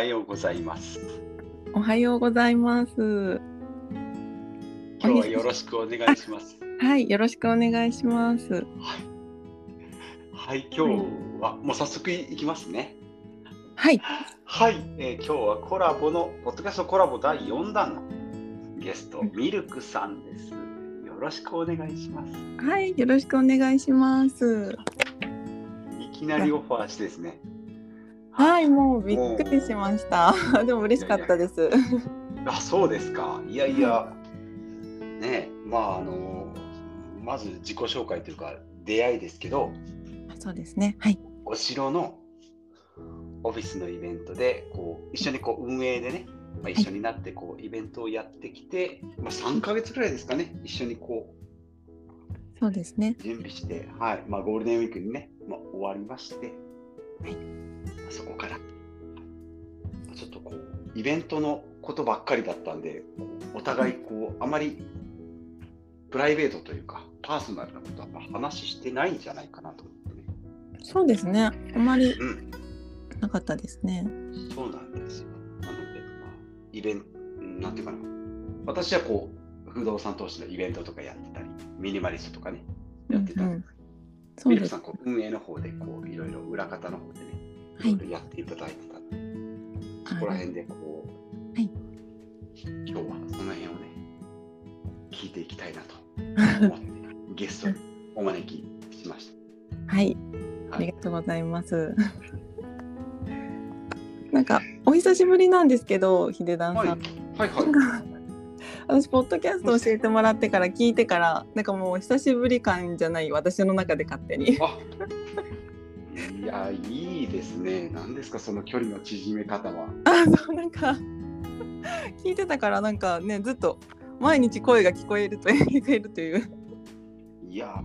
はようございます。おはようございます。今日はよろしくお願いします。はい、よろしくお願いします。はい、はい、今日はもう早速いきますね。はい、はい、えー今日はコラボのポッドキャストコラボ第4弾のゲストミルクさんです。よろしくお願いします。はい、よろしくお願いします。いきなりオファーしてですね。はい、もうびっくりしました。でも嬉しかったです。あ、そうですか。いやいや、ねえ、まああのまず自己紹介というか出会いですけど、そうですね。はい。お城のオフィスのイベントでこう一緒にこう運営でね、まあ、一緒になってこうイベントをやってきて、まあ、3ヶ月ぐらいですかね一緒にこそうですね。う準備して、はいまあ、ゴールデンウィークにね、まあ、終わりまして、はいそこからちょっとこうイベントのことばっかりだったんでお互いこうあまりプライベートというかパーソナルなことは話してないんじゃないかなと思ってね。そうですね。あまりうんなかったですね。そうなんですよ。なので、まあ、イベント、なんていうかな。私はこう、不動産投資のイベントとかやってたり、ミニマリストとかね、やってたんうんそうですミルクさん、。こう運営の方で、こう、いろいろ裏方の方でね、はいいろいろやっていただいてたそこら辺で、こう、はい今日はその辺をね、聞いていきたいなと思って、ゲストにお招きしましはい、た。ありがとうございます。なんかお久しぶりなんですけど、ヒデダンさん。はい、はい、はい私ポッドキャスト教えてもらってから聞いてからなんかもう久しぶり感じゃない私の中で勝手にあいや、いいですね。何ですか、その距離の縮め方は。あそうなんか聞いてたからなんかねずっと毎日声が聞こえると聞こえるといういや、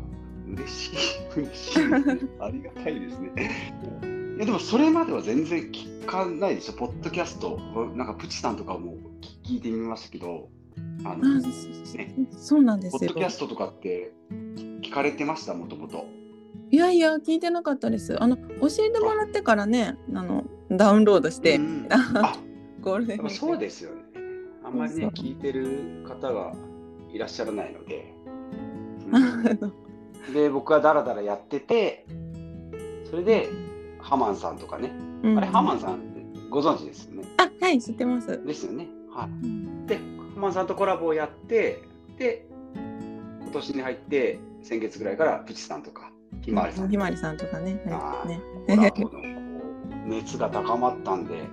嬉しい、嬉しい。ありがたいですね。いや、でもそれまでは全然聞かないでしょ、ポッドキャスト。なんかプチさんとかも聞いてみましたけど、ああの、そね。そうなんですよ。ポッドキャストとかって聞かれてました、もともと。いやいや聞いてなかったです。あの教えてもらってからねあ。のダウンロードして、うんあ、ゴールデンそうですよね。あんまりね聞いてる方がいらっしゃらないので。で、僕はダラダラやってて、それで、ハマンさんとかね、うん。あれ、ハマンさんご存知ですよね？あはい知ってます、ですよね。はい。うんで、ハマンさんとコラボをやって、で、今年に入って、先月ぐらいからプチさんとか、ひまわりさんひまわりさんとかねねコラボのこう熱が高まったんで、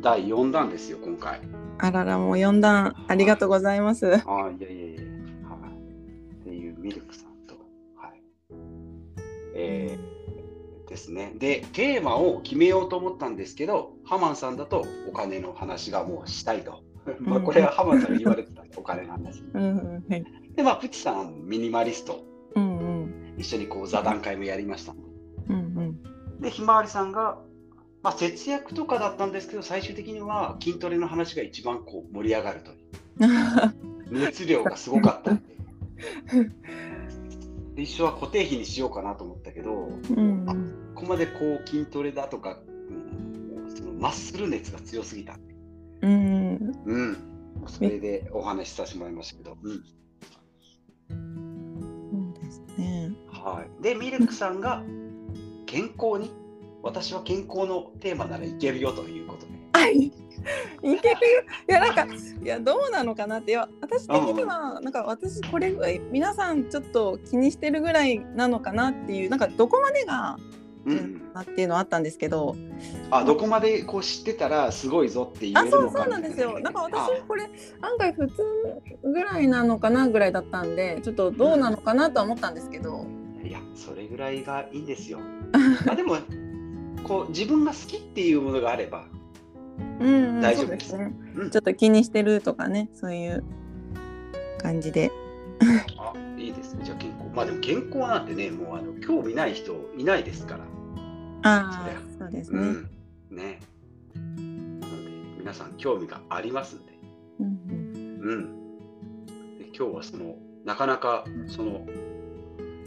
第4弾ですよ、今回。あららもう4段ありがとうございますああ、いやいやいや、はい。っていうミルクさんと、はい。えーですね。で、テーマを決めようと思ったんですけど、ハマンさんだとお金の話がもうしたいと。まあこれはハマンさんが言われてたお金の話。うんうんはいで、まあ、プチさん、ミニマリスト、うんうん一緒にこう座談会もやりました。うんうんで、ひまわりさんが、まあ、節約とかだったんですけど、最終的には筋トレの話が一番こう盛り上がるという。熱量がすごかったんで。で一緒は固定費にしようかなと思ったけど、うんあここまでこう筋トレだとか、うんそのマッスル熱が強すぎた。うんうん。それでお話しさせてもらいましたけど。うん。そうですねはい。で、ミルクさんが健康に、私は健康のテーマならいけるよということで。あいいけるよいやなんかいやどうなのかなっていや私的にはなんか私これぐらい皆さんちょっと気にしてるぐらいなのかなっていうなんかどこまでがなっていうのはあったん。ですけどあ、どこまでこう知ってたらすごいぞって言あえるのかそうそうなんですよ。なんか私これ案外普通ぐらいなのかなぐらいだったんでちょっとどうなのかなとは思ったんですけど。あいや、それぐらいがいいんですよ。あでも、こう自分が好きっていうものがあれば、うん、うん、大丈夫ですね。うん。ちょっと気にしてるとかねそういう感じであいいですね。じゃあ健康。まあでも健康なんてね、もうあの興味ない人いないですから。ああそうですね、うん。ね。なので、皆さん興味がありますんで。うんうんうん。で今日はその、なかなかその、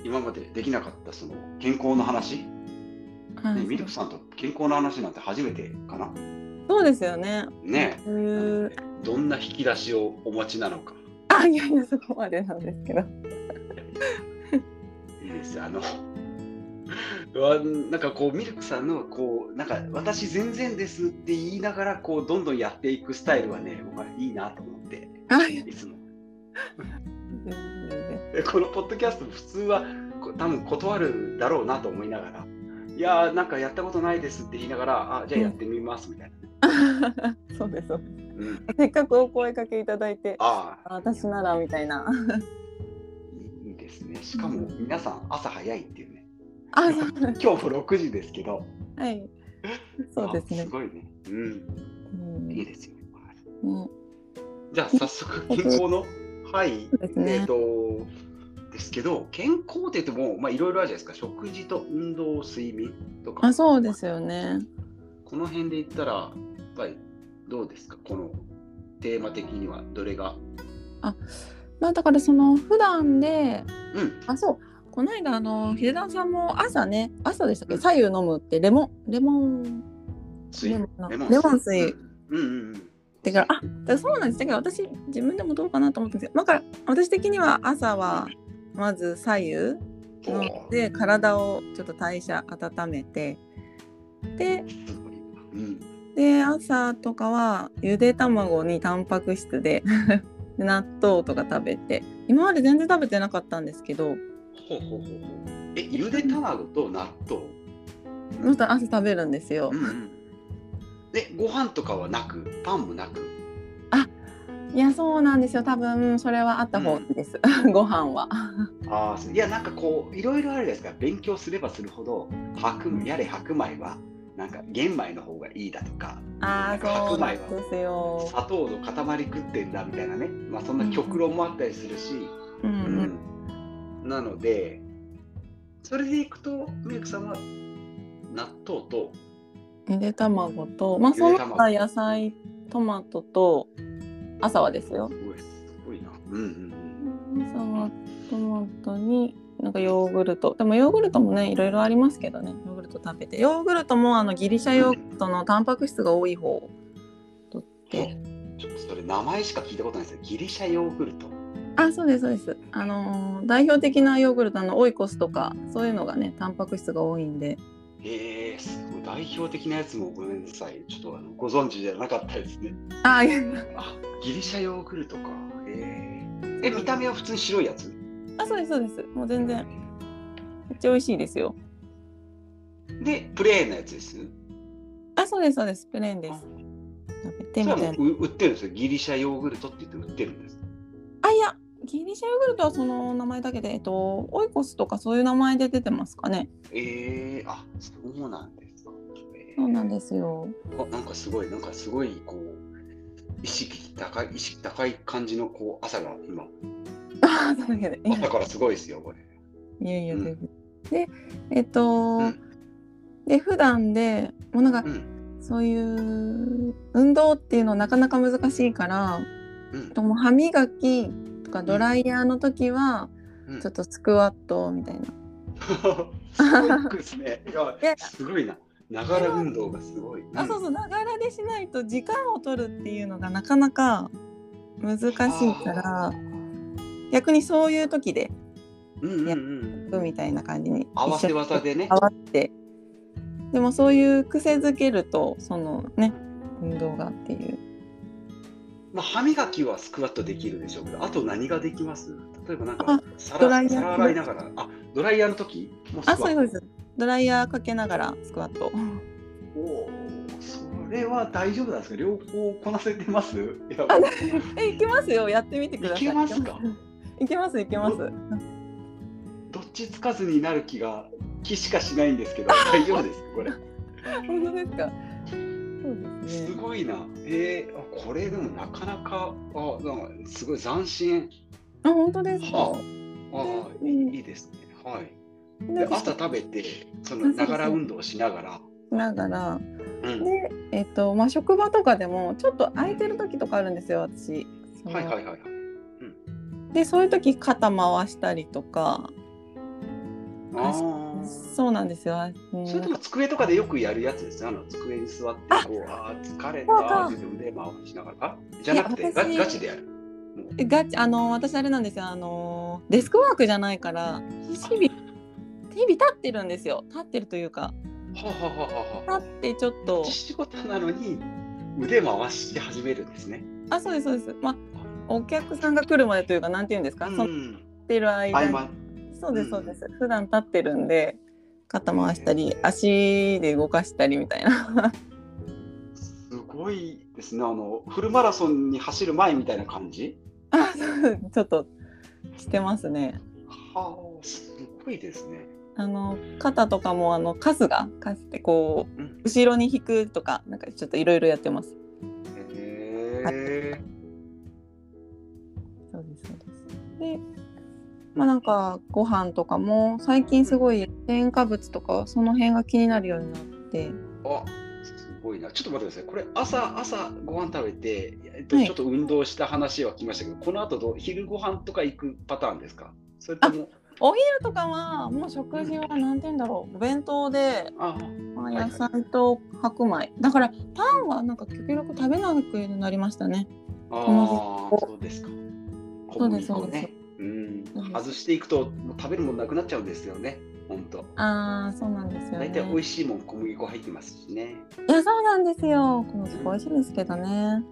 今までできなかったその健康の話、はいね、ミルクさんと健康の話なんて初めてかな？そうですよね。ねどんな引き出しをお持ちなのか。あいやいやそこまでなんですけど。いいです。あのわなんかこうミルクさんのこうなんか私全然ですって言いながらこうどんどんやっていくスタイルはね僕はいいなと思ってあいつも。このポッドキャスト普通はこ多分断るだろうなと思いながら。いやーなんかやったことないですって言いながらあじゃあやってみますみたいな、そうですそうです。うん、せっかくお声かけいただいて、あ私ならみたいな。いいですね。しかも皆さん朝早いっていうね。あ今日も6時ですけど。はい。そうですね。あす。ごいね。うん。うん。いいですよ、ね。じゃあ早速健康のはい。ですね。えっ、とですけど健康って言ってもまあいろいろあるじゃないですか。食事と運動睡眠とか。あそうですよね。この辺で言ったらやっぱりどうですか？このテーマ的にはどれが？まあだからその普段でうん。あそう。この間あの秀田さんも朝ね朝でしたっけ？うん。左右飲むってレモンレモン水。レモン水。うん。うんうんうん。だからあだからそうなんです。だけど私自分でもどうかなと思ったんですけど、まあ、私的には朝はまず左右飲んで体をちょっと代謝温めてでうんで朝とかはゆで卵にタンパク質でで 納豆とか食べて今まで全然食べてなかったんですけどほうほうほうほう。えゆで卵と納豆？また朝食べるんですよ。うんうん。でご飯とかはなく？パンもなく？いやそうなんですよ。多分それはあった方です、ご飯は。ああいやなんかこういろいろあるじゃないですか。勉強すればするほど白米やれ白米はなんか玄米の方がいいだとかああそうなんですよ。砂糖の塊食ってんだみたいなね、まあ、そんな極論もあったりするし、うんううん。んなのでそれでいくとミルクさんは納豆とゆで卵とまあその他野菜トマトと朝はですよ。すごいすごいな。うんうん朝はトマトになんかヨーグルト。でもヨーグルトもねいろいろありますけどねヨーグルト食べてヨーグルトもあのギリシャヨーグルトのタンパク質が多い方。を取ってうんちょっとそれ名前しか聞いたことないですよ。ギリシャヨーグルト。あそうですそうです。あのー代表的なヨーグルトあのオイコスとかそういうのがねタンパク質が多いんで。へえすごい代表的なやつもごめんなさい。ちょっとあのご存知じゃなかったですね。ああギリシャヨーグルトか。へえ。え見た目は普通に白いやつ？あそうですそうです。もう全然。めっちゃ美味しいですよでプレーンなやつです？あそうですそうです。プレーンです。食べてみたい売ってるんですよ。ギリシャヨーグルトって言って売ってるんです。あいやギリシャヨーグルトはその名前だけでえっとオイコスとかそういう名前で出てますかね。ええあそうなんですか、えーそうなんですよ。あなんかすごいなんかすごいこう意識高い意識高い感じのこう朝が今。あ そうだけで朝からすごいですよこれ。いやいやうん。でえっと、うんで普段でもうなんかうん。そういう運動っていうのなかなか難しいからうん。とも歯磨きとかドライヤーの時はうん。ちょっとスクワットみたいな、すごいですね。すごいな。ながら運動がすごい、あそうそうながらでしないと時間を取るっていうのがなかなか難しいから逆にそういう時でうんうんうん。みたいな感じに合わせ技でね。合わせてでもそういう癖づけるとそのね運動がっていう。まあ、歯磨きはスクワットできるでしょうけど、あと何ができます？例えばなんかあ皿ドライヤー。皿洗いながら、あドライヤーの時？もスクワット。あそうです。ドライヤーかけながらスクワット。おお、それは大丈夫なんですか？両方こなせてます？いや。あ えいけますよ。やってみてください。いけますか？いけますいけます。どっちつかずになる気が気しかしないんですけど、大丈夫ですかこれ？本当ですか？そうですすねごいな。えー、あこれでもなかなか、あなんかすごい斬新。あ本当ですか、はああいいですね。はい。でで朝食べて、そのながら運動しながら。しながらうん。でえっとまあ職場とかでもちょっと空いてる時とかあるんですよ私はいはいはいはい。でそういう時肩回したりとかああそうなんですよ。うん、それとも机とかでよくやるやつですあの机に座ってこうああ疲れたって腕回しながらじゃなくてガガチでやる。ガチあの私あれなんですよあのデスクワークじゃないから日々日々立ってるんですよ立ってるというか。はははは立ってちょっと。仕事なのに腕回し始めるんですね。あそうですそうです。まあお客さんが来るまでというかなんて言うんですか、うん、そってる間にそうですそうです、うん、普段立ってるんで肩回したり足で動かしたりみたいな。すごいですね。あのフルマラソンに走る前みたいな感じ？あちょっとしてますね。はあすごいですね。あの肩とかもあのカスがカスってこう、うん、後ろに引くとかなんかちょっといろいろやってます。へえ、はいそうですそうです。で、まあなんかご飯とかも最近すごい添加物とかその辺が気になるようになって。あすごいな。ちょっと待ってください。これ朝朝ご飯食べて、えっと、ちょっと運動した話は聞きましたけど、この後ど昼ご飯とか行くパターンですか？それとも。お昼とかはもう食事は何て言うんだろうお弁当であ、まあ、野菜と白米、はいはい、だからパンはなんか極力食べなくなりましたね。ああそうですか。そうですそうです。うん、外していくともう食べるものなくなっちゃうんですよね。本当。ああ、そうなんですよ、ね。大体美味しいもん小麦粉入ってますしね。いや、そうなんですよ。小麦粉美味しいですけどね。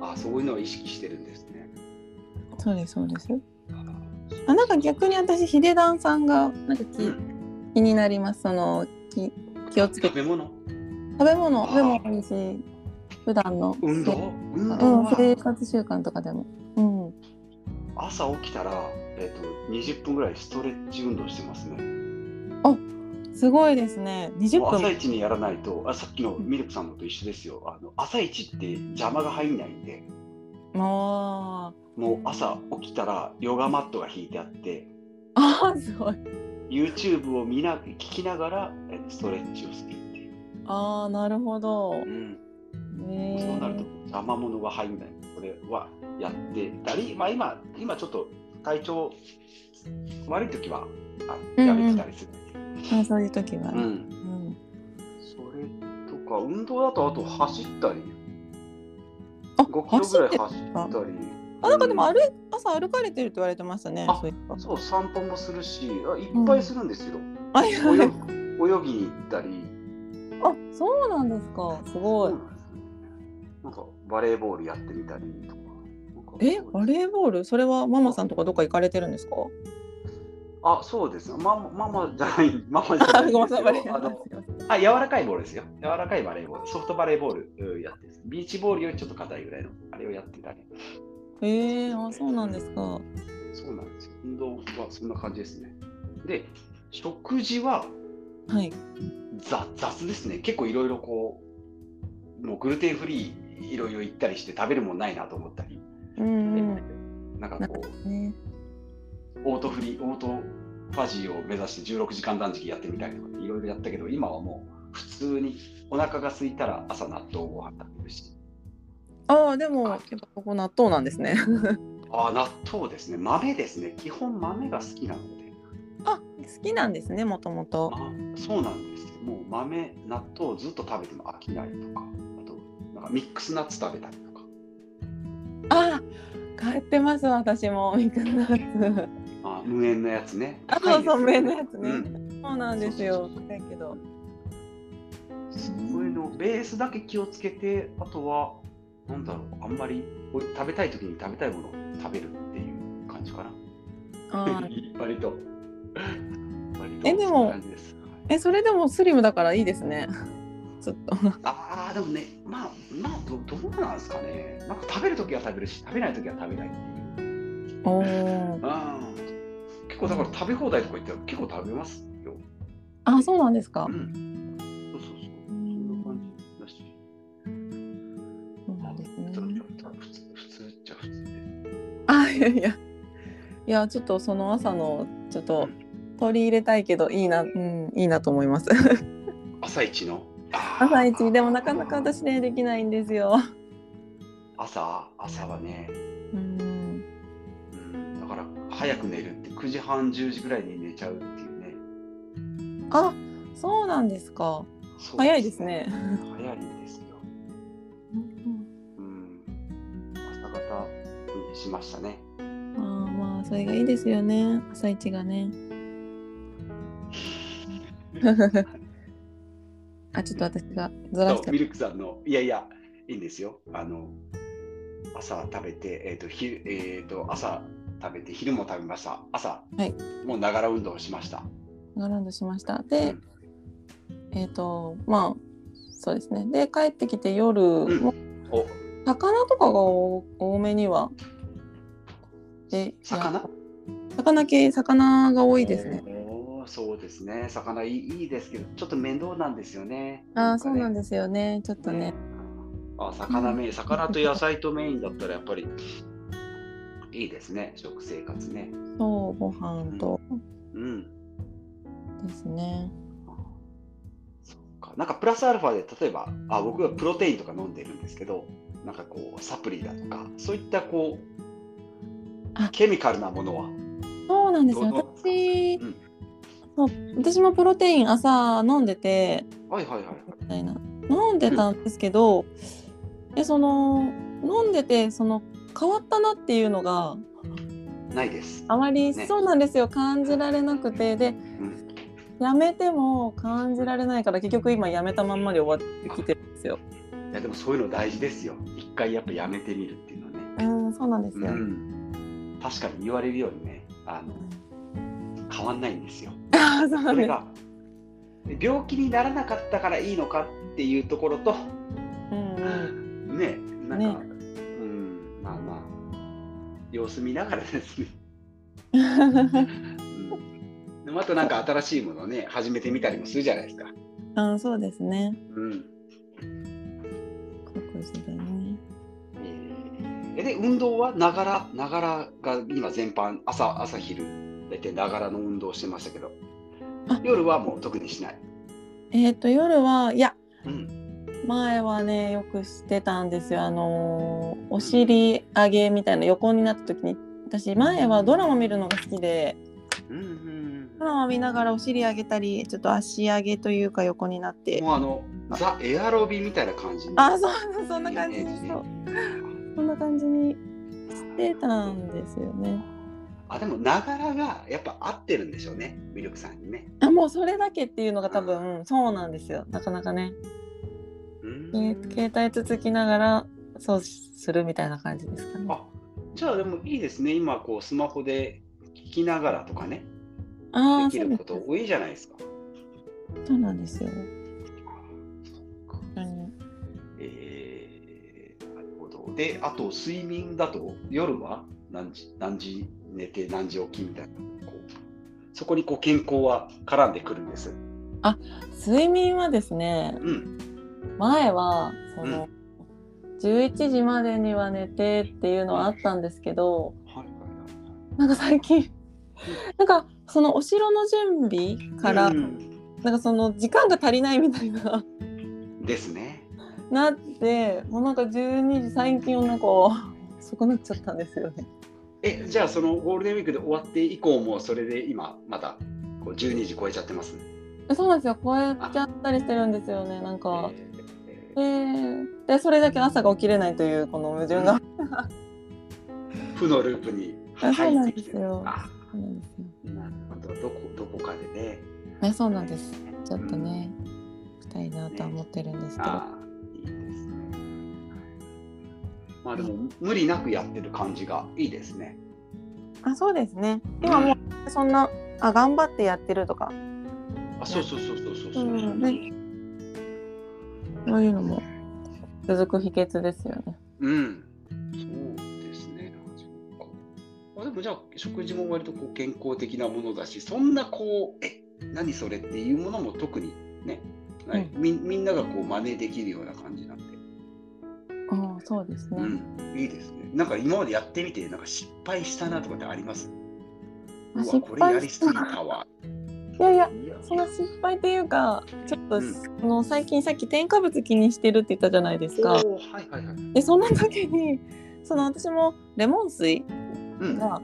ああ、そういうのを意識してるんですね。そうですそうです。あ、なんか逆に私ヒデダンさんがなんか気、うん、気になります。その気気をつけて。食べ物？食べ物でもいいし、普段の運動？運動、うん、生活習慣とかでも。うん。朝起きたら、えーと、20分ぐらいストレッチ運動してますね。あすごいですね。20分朝一にやらないとあ、さっきのミルクさんのと一緒ですよ。あの朝一って邪魔が入んないんで。あもう朝起きたらヨガマットが引いてあって。あすごい。YouTube を見な聞きながらストレッチをするっていう。ああ、なるほど。うん。そうなると邪魔者が入んない。これはやってたり、まあ、今今ちょっと体調悪い時はあやめてたりする、うんうん、そういう時は、ね、うん、うん、それとか運動だとあと走ったり。あ5キロぐらい走ったり。あなんかでも歩、朝歩かれてるって言われてましたね。そう散歩もするしあいっぱいするんですよ。うん、泳泳ぎに行ったり。あそうなんですか。すごい。なんかバレーボールやってみたりとか。えバレーボール？それはママさんとかどっか行かれてるんですか？あ、そうです。ママママじゃない、ママじゃないあのあ、柔らかいボールですよ。柔らかいバレーボール。ソフトバレーボールやってビーチボールよりちょっと硬いぐらいの、あれをやってたり。へえー、あ、そうなんですか。そうなんですよ。運動はそんな感じですね。で、食事は、はい、雑雑ですね。結構いろいろこう、もうグルテンフリーいろいろ行ったりして食べるもんないなと思ったり。うん、なんかこう、ね、オートフリーオートファジーを目指して16時間断食やってみたりとかいろいろやったけど今はもう普通にお腹が空いたら朝納豆ご飯食べるし。ああでもやっぱここ納豆なんですね。ああ納豆ですね。豆ですね。基本豆が好きなので。あ好きなんですねもともと。そうなんです。もう豆納豆をずっと食べても飽きないとかかミックスナッツ食べたりあ買ってます私もミクナッツ。あ無塩のやつね。あそうそう無塩のやつね、うん、そうなんですよ。だけど。そういうのベースだけ気をつけてあとはなんだろうあんまり食べたい時に食べたいものを食べるっていう感じかな。あ 割と。割とえでもえそれでもスリムだからいいですねちょっと。ああでもねまあまあどどうなんですかね。なんか食べるときは食べるし食べないときは食べないっていう。結構だから食べ放題とか言って結構食べますよ。あそうなんですか、うん、そうそうそう。そんな感じだし。そうなんですね。普通普通っちゃ普通であいやいや。いやちょっとその朝のちょっと取り入れたいけどいいなうんいいなと思います。朝一の？朝一でもなかなか私ねできないんですよ。朝？朝はね、うん、うん、だから早く寝るって9時半10時ぐらいに寝ちゃうっていうあそうなんですか。そう早いですね。早いんですよ。うん。朝方にしましたね。あーまあそれがいいですよね朝一がね。あちょっと私がずらしてミルクさんの、いやいや、いいんですよ。あの、朝食べて、えっ、と、ひえっ、と、朝食べて、昼も食べました。朝、はいもうながら運動をしました。ラウンドしました。うで、んえっ、とまあそうですねで帰ってきて夜んもお、魚とかが多多めにはで魚や魚？系魚が多いですね。そうですね。魚いいですけど、ちょっと面倒なんですよね。ああそうなんでですよねちょっとね。あ、魚メイン、魚と野菜とメインだったらやっぱりいいですね、食生活ね。そうご飯とうん。ですね。そうか。なんかプラスアルファで例えば、あ、僕はプロテインとか飲んでるんですけど、なんかこうサプリだとか、そういったこうあケミカルなものは？そうなんですよ私、うん私もプロテイン朝飲んでてはいはいはい。みたいな飲んでたんですけど、でその飲んでてその変わったなっていうのがないです。あまり、ねそうなんですよ感じられなくてでうん。やめても感じられないから結局今やめたまんまで終わってきてるんですよ。いやでもそういうの大事ですよ。一回やっぱやめてみるっていうのはね。うんそうなんですよ。うん。確かに言われるようにね、あの変わんないんですよ。それがで病気にならなかったからいいのかっていうところと、うんうんね、なんか、ねうん、まあまあ、様子見ながらですね。うんでもあとなんか新しいものをね、始めてみたりもするじゃないですか。あそうですね。うん。各自でね。えーで、運動はながら、ながらが今全般、朝、朝昼、大体ながらの運動をしてましたけどあ、夜はもう特にしない。えっ、と夜はいやうん。前はねよくしてたんですよ。あのーお尻上げみたいな横になった時に私前はドラマ見るのが好きでうんうんドラマ見ながらお尻上げたりちょっと足上げというか横になっうん。てもうあの、ザ・エアロビみたいな感じにあそうそんな感じそうそんな感じにしてたんですよね。あでもながらがやっぱ合ってるんでしょうねミルクさんにね。あもうそれだけっていうのが多分そうなんですよなかなかね。携帯つつきながらそうするみたいな感じですかね。あじゃあでもいいですね今こうスマホで聞きながらとかねあできること多いじゃないですか。そうなんですよ。そっかうんえーなるほど。であと睡眠だと夜は何時何時寝て何時起きみたいなこうそこにこう健康は絡んでくるんです。睡眠はですねうん前はその、11時までには寝てっていうのはあったんですけどはいはいはいなんか最近なんかそのお城の準備から、うんなんかその時間が足りないみたいなですね。なってもうなんか12時最近はなんか遅くなっちゃったんですよね。えじゃあそのゴールデンウィークで終わって以降もそれで今まだこう12時超えちゃってます？そうなんですよ超えちゃったりしてるんですよねなんか。ええーでそれだけ朝が起きれないというこの矛盾が。ー 負のループにあそうなん入ってきてですよあそうなんですよなるほどどこどこかでね。ねそうなんです。ちょっとね、したいなとは思ってるんですけど。あまあでも無理なくやってる感じがいいですね。あ、そうですね。今もうそんな、あ、頑張ってやってるとか、あそうそうそうそうそうそう。うんねそういうのも続く秘訣ですよね。うん。そうですね。あでもじゃあ食事も割とこう健康的なものだし、そんなこう、え、何それっていうものも特にね、ないみみんながこう真似できるような感じなんで、あそうですね。うん、いいですね。なんか今までやってみて、なんか失敗したなとかってあります？あ失これや敗りすぎたわ。いやいや、その失敗っていうか、ちょっと、うんその最近さっき添加物気にしてるって言ったじゃないですか。はいはいはい。で、その時に、その私もレモン水うん。が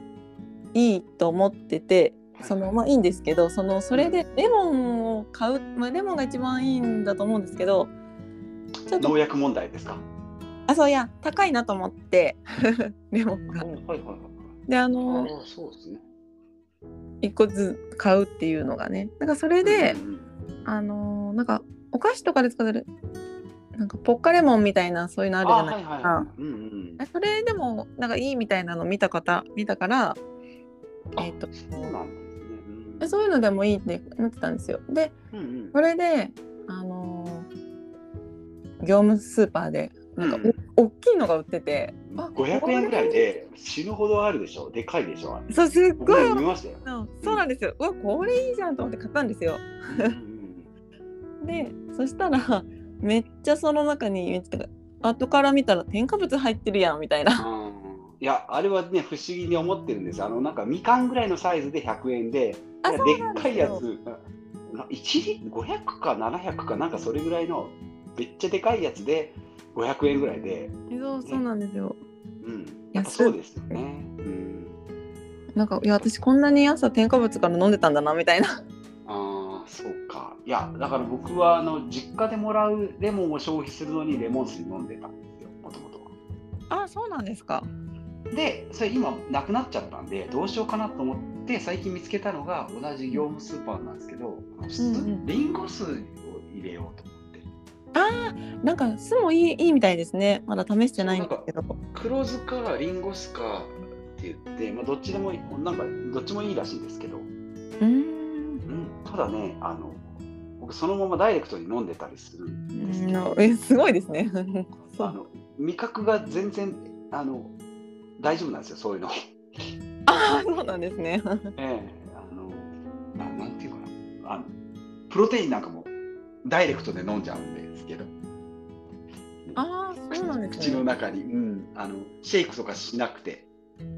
いいと思ってて、そのまあいいんですけどそのそれでレモンを買う、まあ、レモンが一番いいんだと思うんですけどちょっと農薬問題ですか？あそういや高いなと思ってレモンが。はいはいはい。であのああ、そうですね。1個ずつ買うっていうのがねなんかそれで、うんうんあのなんかお菓子とかで使ってるなんかポッカレモンみたいなそういうのあるじゃないですか。あはい。うんうん。それでもなんかいいみたいなの見た方見たから、えっとそうなんですね。えそういうのでもいいってなってたんですよ。でうんうんそれであのー業務スーパーでなんかうんお、大きいのが売っててあ500円ぐらいで死ぬほどあるでしょ？でかいでしょ？あれそうすっ僕ごいも見ましたよ。そうそうなんですよ。うわこれいいじゃんと思って買ったんですよ。でそしたらめっちゃその中にめっちゃ後から見たら添加物入ってるやんみたいな。うんいや、あれはね、不思議に思ってるんです。あの、なんか、みかんぐらいのサイズで100円で、でっかいやつ、な1リ500か700かなんかそれぐらいの、めっちゃでかいやつで500円ぐらいで、えそうそうなんですよ。うん、やっぱそうですよね。うん、なんかいや私こんなに朝添加物から飲んでたんだなみたいな。ああ、そうか。いや、だから僕は、あの、実家でもらうレモンを消費するのにレモン水飲んでたんですよ、もともとは。あそうなんですか。で、それ今なくなっちゃったんで、どうしようかなと思って、最近見つけたのが同じ業務スーパーなんですけど、うんうんリンゴ酢を入れようとあーなんか酢もいいいいみたいですね。まだ試してないんですけど。黒酢かリンゴ酢かって言って、まあ、どっちでもいい、なんかどっちもいいらしいんですけど、うーんうん、ただね、あの、僕そのままダイレクトに飲んでたりするんですけど、えすごいですね。あの味覚が全然あの大丈夫なんですよ、そういうの。あーそうなんですね。ええあのななんていうかなあの、プロテインなんかもダイレクトで飲んじゃうんでああそうなんです口のね。中に、うん、あのシェイクとかしなくて、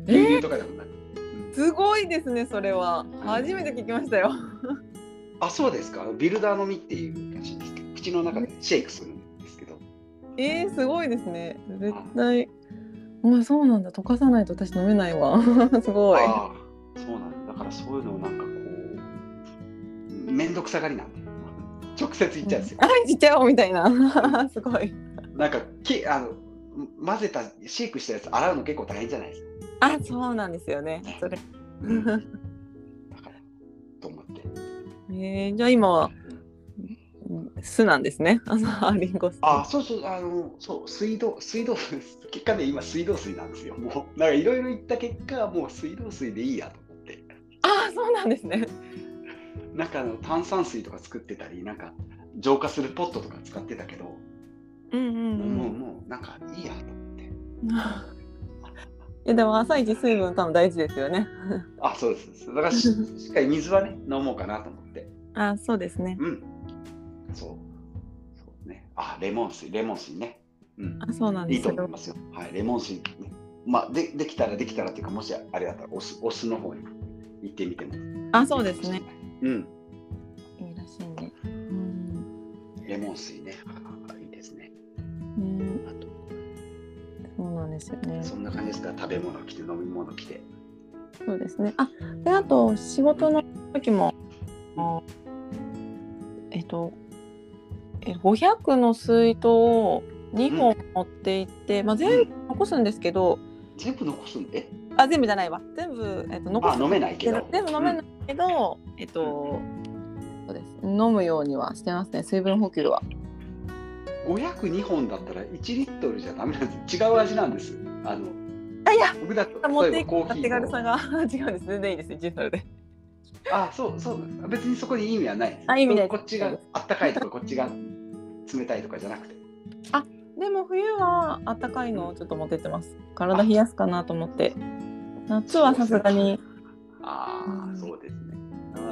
え？牛乳ーとかでもなく、うんすごいですねそれは。初めて聞きましたよ。あ、そうですか、ビルダー飲みっていうらしいんですけど、口の中でシェイクするんですけど、えー、すごいですね。絶対。あそうなんだ溶かさないと私飲めないわ。すごい。ああ、そうなんだ、だからそういうのをなんかこう、めんどくさがりなんで、直接言っちゃうんですよ。あちっちゃいおみたいな。すごい。なんかきあの混ぜたシェイクしたやつ洗うの結構大変じゃないですか。あそうなんですよね。それ。だからと思って。えー、じゃあ今は酢なんですね。あのリンゴ酢。あそうそうあのそう水道水道結果ね今水道水なんですよ。もうなんかいろいろ言った結果もう水道水でいいやと思って。あそうなんですね。なんかあの炭酸水とか作ってたりなんか浄化するポットとか使ってたけど、うんうんもううん。もうなんかいいやと思って。いやでも朝一水分多分大事ですよね。あそうです。だからししっかり水はね飲もうかなと思って。あそうですね。うん。そう。そうね。あ、レモン水、レモン水ね。うん。あそうなんいいですよ。と思いますよ。はい、レモン水、ね。まあ、でできたらできたらっていうか、もしあれだったら、お酢お酢の方に行ってみても。あそうですね。。うん。いいらしいんで。うん。レモン水ね。ね。ねあと、そうなんですよね。そんな感じですか。食べ物来て、飲み物来て。そうですね。あであと仕事の時も、あえっとえ500の水筒を2本持って行って、まあ、全部残すんですけど、全部残すん？え？あ全部じゃないわ全部、えっと、残あ、す飲めないけど。全部飲めないけど、えっとそうです飲むようにはしてますね水分補給は。502本だったら1リットルじゃダメなんです。違う味なんです。あの、あいや僕だってい例えばコーヒーの軽さが違うんです全然いいです1リットルで。あ、そうそう。別にそこに意味はない。あ意味ないこっちがあったかいとか、こっちが冷たいとかじゃなくて。でも冬はあったかいのをちょっと持ってってます。体冷やすかなと思って。夏はさすがに。ああ、うんそうですね。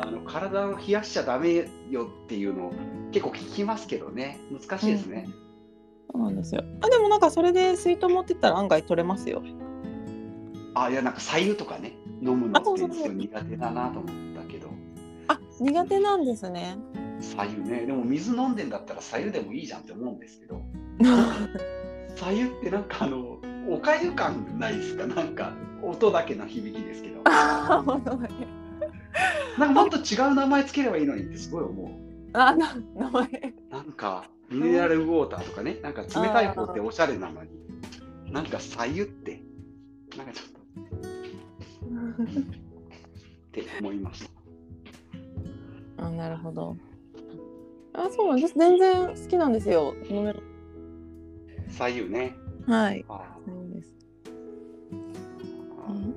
あの体を冷やしちゃダメよっていうのを結構聞きますけどね。難しいですね。そうなんですよ。あでもなんかそれで水筒持ってったら案外取れますよ。あいや、なんか白湯とかね、飲むのって苦手だなと思ったけど、あ苦手なんですね。白湯ね。でも水飲んでんだったら白湯でもいいじゃんって思うんですけど、白湯ってなんかあの、おかゆ感ないですか？なんか音だけの響きですけど。なんかもっと違う名前つければいいのにってすごい思う。あな名前。なんかミネラルウォーターとかね、なんか冷たい方っておしゃれなのに、なんか左右って、なんかちょっと。って思いました。あなるほど。あそう私全然好きなんですよ。このメロ左右ね。はい。あそうです、ーうん。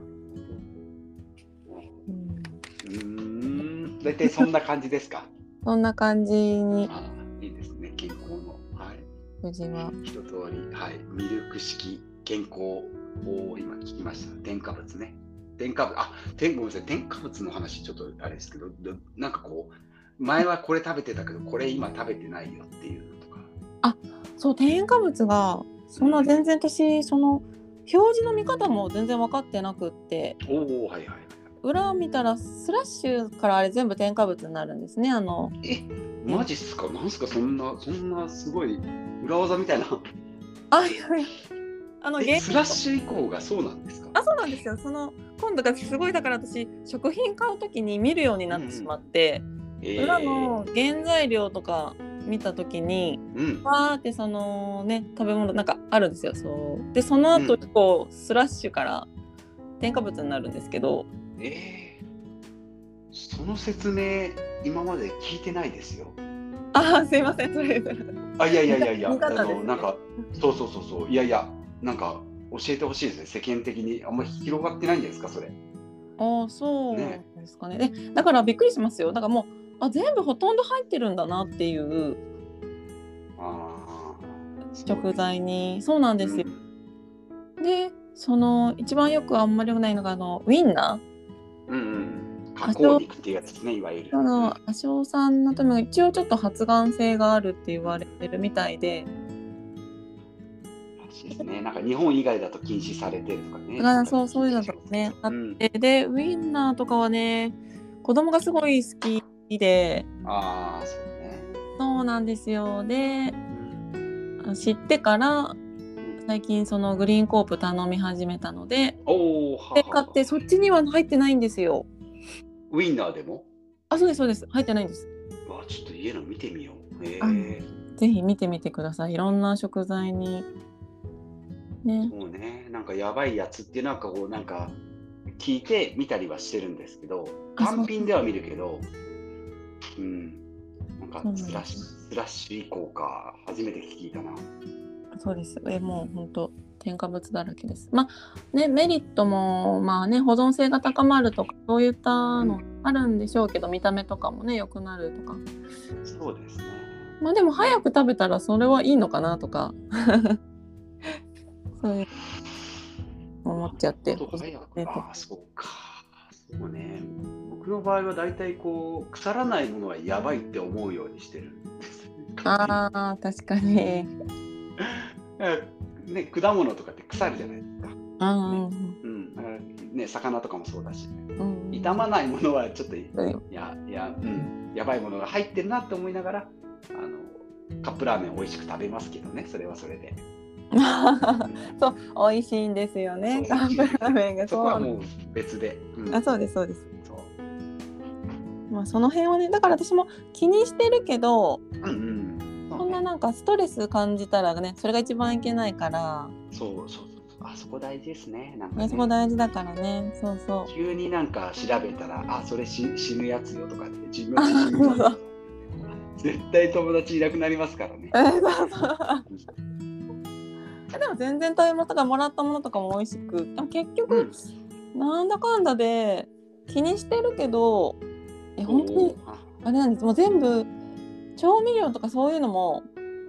うーん、大体そんな感じですか？そんな感じにあーいいですね、健康の。はい。無事は一通り、はい、ミルク式健康を今聞きました。添加物ね。添加物、あ、添ごめんなさい、添加物の話ちょっとあれですけど、どなんかこう、前はこれ食べてたけど、これ今食べてないよっていうのとか。そう添加物がそんな全然私その表示の見方も全然分かってなくっておお、はいはい。裏を見たらスラッシュからあれ全部添加物になるんですねあの。え、マジっすか？なんすか？そんな、そんなすごい裏技みたいな。あいやいや。あのスラッシュ以降がそうなんですか？あそうなんですよ。その今度がすごい。だから私食品買う時に見るようになってしまって、え裏の原材料とか見た時にうん。わーってそのね食べ物なんかあるんですよ。そう。でその後こう、スラッシュから添加物になるんですけどえー、その説明、今まで聞いてないですよ。あーすいませんそれ。あ、いやいやいやいや、あの、なんか、そうそうそうそう、いやいや、なんか、教えてほしいですね、世間的に。あんまり広がってないんですか、それ。ああそうねですかね。でだからびっくりしますよ。だからもうあ全部ほとんど入ってるんだなっていう。ああ。食材に。そうなんですよ。う、ん。でその一番よくあんまり良くないのがあのウインナうんうん。加工肉っていうやつですね、いわゆる。ーその亜硝酸ナトリウムが一応ちょっと発がん性があるって言われてるみたいでらしいですね。なんか日本以外だと禁止されてるとかね。だからそうそういうのとかねあっうん、てでウインナーとかはね子供がすごい好きでああ、そうね。そうなんですよでうん知ってから最近そのグリーンコープ頼み始めたのでおお、はで買ってそっちには入ってないんですよ。ウインナーでも？あそうですそうです。入ってないんです。うわちょっと家の見てみよう。へあえ。ぜひ見てみてください。いろんな食材に。ね。もうね、なんかやばいやつっていうなんかこうなんか聞いて見たりはしてるんですけど、単品では見るけど、うん、なんかスラッシュスラッシュ以降か初めて聞いたな。そうですえもう本当添加物だらけですまあねメリットもまあね保存性が高まるとかそういったのあるんでしょうけど見た目とかもね良くなるとかそうですね。まあでも早く食べたらそれはいいのかなとか そういう思っちゃってああ、そうか。そうね。僕の場合は大体こう腐らないものはやばいって思うようにしてるんです。あー確かにえね、果物とかって腐るじゃないですか。うん。うん、ね、魚とかもそうだし、うん。傷まないものはちょっと、いうん。や、いや、うん、やばいものが入ってるなって思いながら、あの、カップラーメン美味しく食べますけどね、それはそれで。そう美味しいんですよね。カップラーメンが。そうそこはもう。別で。うん。あそうですそうです。そう。まあその辺はねだから私も気にしてるけどうんうん。ななんかストレス感じたらねそれが一番いけないから、そうそうそう。あそこ大事ですね。なんか、ね、ね。そこ大事だからねそうそう急になんか調べたら、あ、それ死死ぬやつよとかって自分あで死ぬそうそう絶対友達いなくなりますからね。え そうそうえでも全然食べ物とかもらったものとかも美味しくでも結う局ん。なんだかんだで気にしてるけどえ本当にああれなんですもう全部調味料とかそういうのも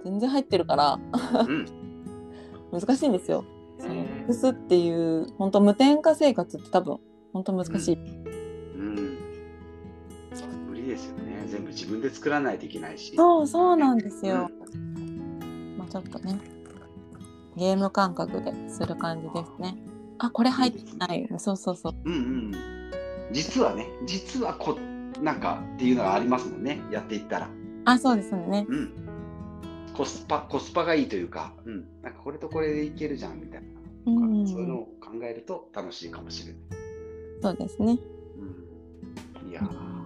全然入ってるからうん。難しいんですよ。そのへー複すっていう本当無添加生活って多分本当難しい。うん。無理ですよね。全部自分で作らないといけないし。そうそうなんですよ。うんまあちょっとねゲーム感覚でする感じですね。あこれ入ってない。そうそうそう。うんうん。実はね、実はこなんかっていうのがありますもんね。やっていったら。あそうですね。うん。コスパコスパがいいというか、うん。なんかこれとこれでいけるじゃんみたいな。うんそういうのを考えると楽しいかもしれない。そうですね。うん、いやー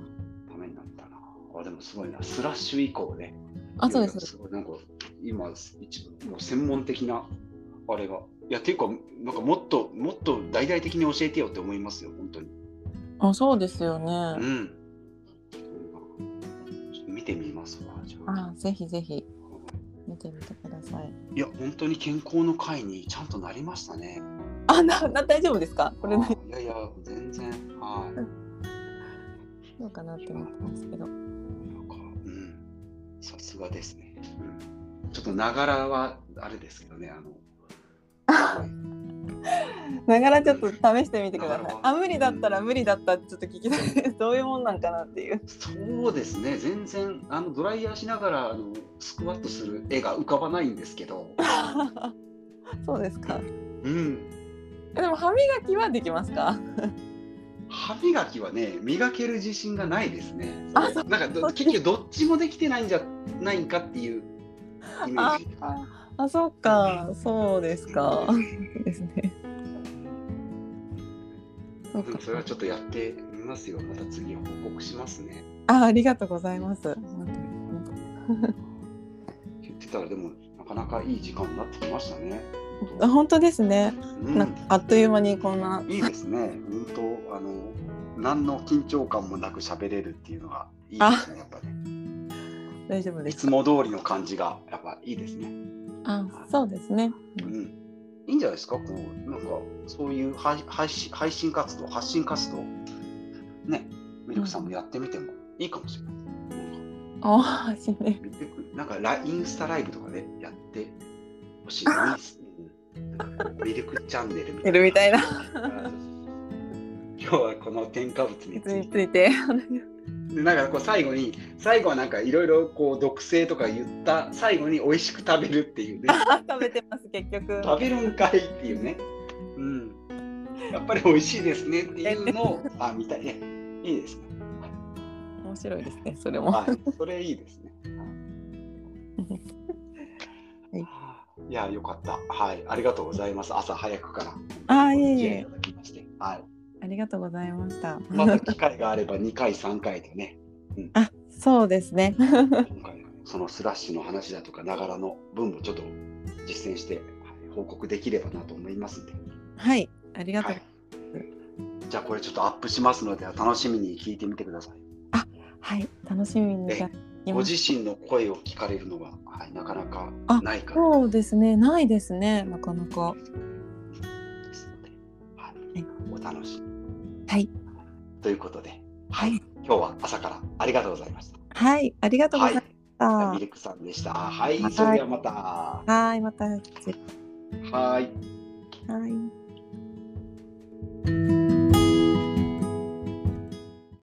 あでもすごいな、スラッシュ以降ね。あ、そうです。すごいなんか今一もう専門的なあれが。いやっていうかなんかもっともっと大々的に教えてよって思いますよ本当に。あ、そうですようね。ん。ますわじゃあ。あ、ぜひぜひ見てみてください。いや本当に健康の会にちゃんとなりましたね。あ、な、な大丈夫ですか？これあね、いやいや全然はい。どうかなって思ってますけど。なんかうんさすがですね。うん。ちょっとながらはあれですけどねあの。ながらちょっと試してみてくださいあ、無理だったら無理だったちょっと聞きたいです。どういうもんなんかなっていう。そうですね、全然あのドライヤーしながらあのスクワットする絵が浮かばないんですけど、そうですか。うん、でも歯磨きはできますか？歯磨きはね、磨ける自信がないですね。なんかど結局どっちもできてないんじゃないかっていうイメージ。あ、あ、そうか。そうですか。ですね。そうかうん。それはちょっとやってみますよ。また次報告しますね。あ、ありがとうございます。言ってたらでもなかなかいい時間になってきましたね。あ本当ですね。うんあっという間にこんな。いいですね。本当あの何の緊張感もなく喋れるっていうのがいいですね。やっぱね。大丈夫ですいつ。も通りの感じがやっぱいいですね。あ、そうですね。うん。いいんじゃないですか？こうなんかそういう配配信配信活動発信活動ねミルクさんもやってみてもいいかもしれない。あ、あ、しね。なんかラインスタライブとかねやってほしいミルクチャンネルみたいな。今日はこの添加物につにいて。ついて。でなんかこう最後に最後はなんかいろいろこう毒性とか言った最後に美味しく食べるっていうね。食べてます結局。食べるんかいっていうね。うん。やっぱり美味しいですねっていうのを あ見たいね。いいですね。面白いですね。それも。はい。それいいですね。はい。い。やよかった。はい。ありがとうございます。朝早くから。あ、いえいえ。いた。だきまして。はいありがとうございました。また機会があれば2回3回でね。あ、そうですね。今回そのスラッシュの話だとかながらの分もちょっと実践してはい報告できればなと思いますんで、はい、ありがとう。はい、じゃあこれちょっとアップしますので楽しみに聞いてみてください。はい、楽しみにご自身の声を聞かれるのは、はい、なかなかあないから。そうですね、ないですね、なかなか。ですので、はい、お楽しみはい。ということで、はい、今日は朝からありがとうございました。はい、ありがとうございました。はい、ミルクさんでした。はい、それではまた。はい、また。はい。はい。